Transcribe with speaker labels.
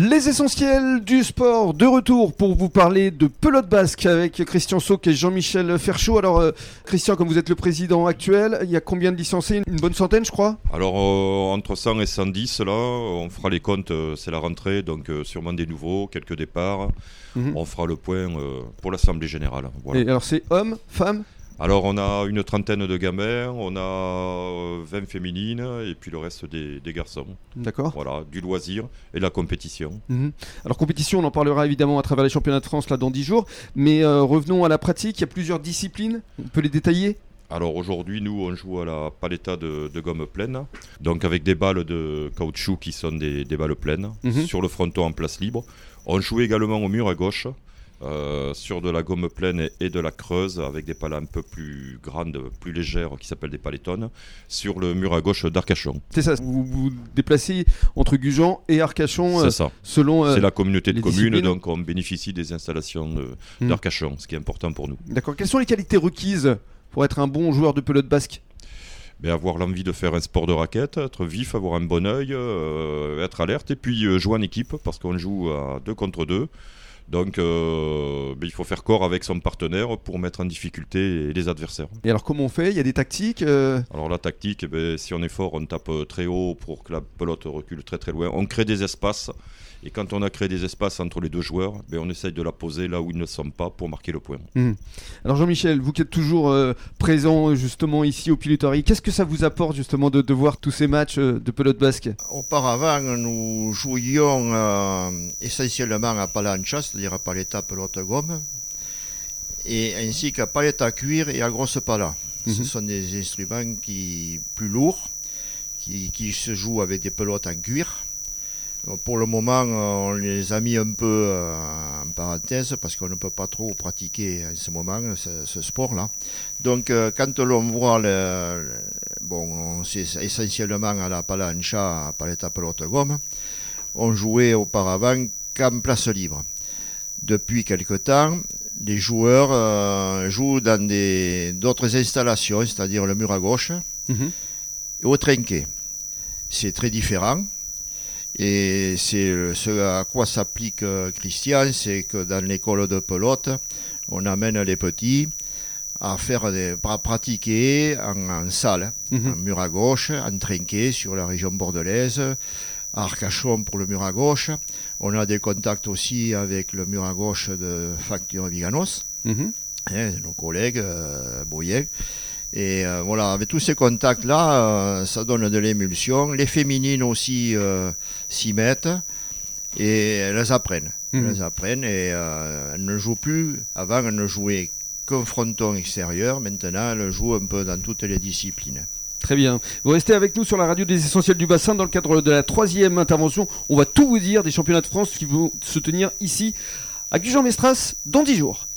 Speaker 1: Les essentiels du sport de retour pour vous parler de pelote basque avec Christian Sauc et Jean-Michel Ferchaud. Alors euh, Christian, comme vous êtes le président actuel, il y a combien de licenciés? Une bonne centaine je crois?
Speaker 2: Alors euh, entre 100 et 110 là, on fera les comptes, euh, c'est la rentrée, donc sûrement des nouveaux, quelques départs. Mhm. On fera le point pour l'Assemblée Générale.
Speaker 1: Et alors c'est hommes, femmes?
Speaker 2: Alors on a une trentaine de gamins, on a 20 euh, féminines et puis le reste des, garçons.
Speaker 1: D'accord.
Speaker 2: Voilà, du loisir et la compétition.
Speaker 1: Mhm. Alors compétition, on en parlera évidemment à travers les championnats de France là dans 10 jours, mais euh, revenons à la pratique, il y a plusieurs disciplines, on peut les détailler?
Speaker 2: Alors aujourd'hui, nous, on joue à la paletta de, gomme pleine, donc avec des balles de caoutchouc qui sont des, balles pleines, mhm. sur le fronton en place libre. On joue également au mur à gauche, euh, sur de la gomme pleine et, de la creuse avec des pales un peu plus grandes, plus légères qui s'appellent des palettones sur le mur à gauche d'Arcachon.
Speaker 1: C'est ça, vous vous déplacez entre Gujan et Arcachon
Speaker 2: C'est ça. selon euh, C'est la communauté de communes, donc on bénéficie des installations hmm. d'Arcachon, ce qui est important pour nous.
Speaker 1: D'accord, quelles sont les qualités requises pour être un bon joueur de pelote basque?
Speaker 2: Ben, avoir l'envie de faire un sport de raquette, être vif, avoir un bon oeil, euh, être alerte et puis jouer en équipe parce qu'on joue à deux contre deux. Donc euh, ben, il faut faire corps avec son partenaire pour mettre en difficulté les adversaires.
Speaker 1: Et alors comment on fait? Il y a des tactiques euh?
Speaker 2: Alors la tactique, eh ben, si on est fort, on tape très haut pour que la pelote recule très très loin. On crée des espaces et quand on a créé des espaces entre les deux joueurs, ben, on essaye de la poser là où ils ne sont pas pour marquer le point.
Speaker 1: Hmm. Alors Jean-Michel, vous qui êtes toujours euh, présent justement ici au Pilotari, qu'est-ce que ça vous apporte justement de, voir tous ces matchs euh, de pelote basque?
Speaker 3: Auparavant, nous jouions euh, essentiellement à palancha, c'est-à-dire à paletta pelote gomme, et ainsi qu'à paletta cuir et à grosse pala. Ce mhm. sont des instruments qui plus lourds, qui, qui se jouent avec des pelotes en cuir pour le moment, on les a mis un peu euh, en parenthèse parce qu'on ne peut pas trop pratiquer en ce moment ce, sport-là. Donc, euh, quand l'on voit le, bon, c'est essentiellement à la palancha, à paletta pelote gomme, on jouait auparavant qu'en place libre. Depuis quelque temps, les joueurs euh, jouent dans d'autres installations, c'est-à-dire le mur à gauche mhm. et au trinquet. C'est très différent. Et c'est ce à quoi s'applique euh, Christian, c'est que dans l'école de pelote, on amène les petits à faire des, pratiquer en, salle, mhm. en mur à gauche, en trinquet sur la région bordelaise, à Arcachon pour le mur à gauche. On a des contacts aussi avec le mur à gauche de Facture Viganos, mhm. hein, nos collègues euh, et euh, voilà, avec tous ces contacts-là, euh, ça donne de l'émulsion. Les féminines aussi euh, s'y mettent et elles apprennent. Mhm. Elles apprennent et elles ne jouent plus. Avant, elles ne jouaient qu'un fronton extérieur. Maintenant, elles jouent un peu dans toutes les disciplines.
Speaker 1: Très bien. Vous restez avec nous sur la radio des essentiels du bassin dans le cadre de la troisième intervention. On va tout vous dire des championnats de France qui vont se tenir ici à Gujan-Mestras dans 10 jours.